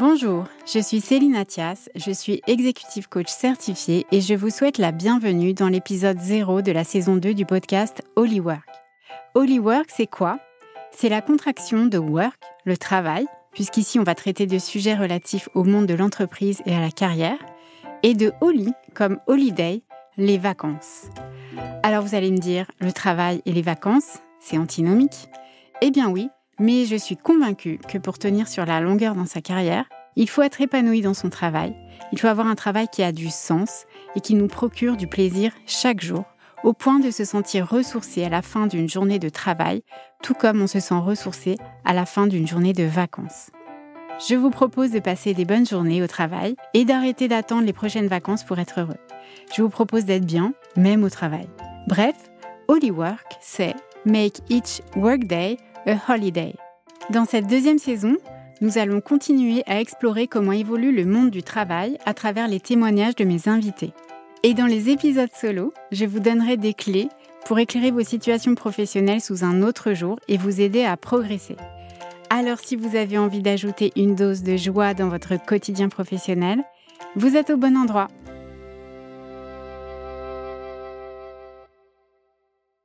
Bonjour, je suis Céline Athias, je suis executive coach certifiée et je vous souhaite la bienvenue dans l'épisode 0 de la saison 2 du podcast Holy Work. Holy Work, c'est quoi? C'est la contraction de work, le travail, puisqu'ici on va traiter de sujets relatifs au monde de l'entreprise et à la carrière, et de holy comme holiday, les vacances. Alors vous allez me dire, le travail et les vacances, c'est antinomique? Eh bien oui, mais je suis convaincue que pour tenir sur la longueur dans sa carrière, il faut être épanoui dans son travail, il faut avoir un travail qui a du sens et qui nous procure du plaisir chaque jour, au point de se sentir ressourcé à la fin d'une journée de travail, tout comme on se sent ressourcé à la fin d'une journée de vacances. Je vous propose de passer des bonnes journées au travail et d'arrêter d'attendre les prochaines vacances pour être heureux. Je vous propose d'être bien, même au travail. Bref, Holy Work, c'est Make each workday a holiday. Dans cette deuxième saison, nous allons continuer à explorer comment évolue le monde du travail à travers les témoignages de mes invités. Et dans les épisodes solo, je vous donnerai des clés pour éclairer vos situations professionnelles sous un autre jour et vous aider à progresser. Alors si vous avez envie d'ajouter une dose de joie dans votre quotidien professionnel, vous êtes au bon endroit.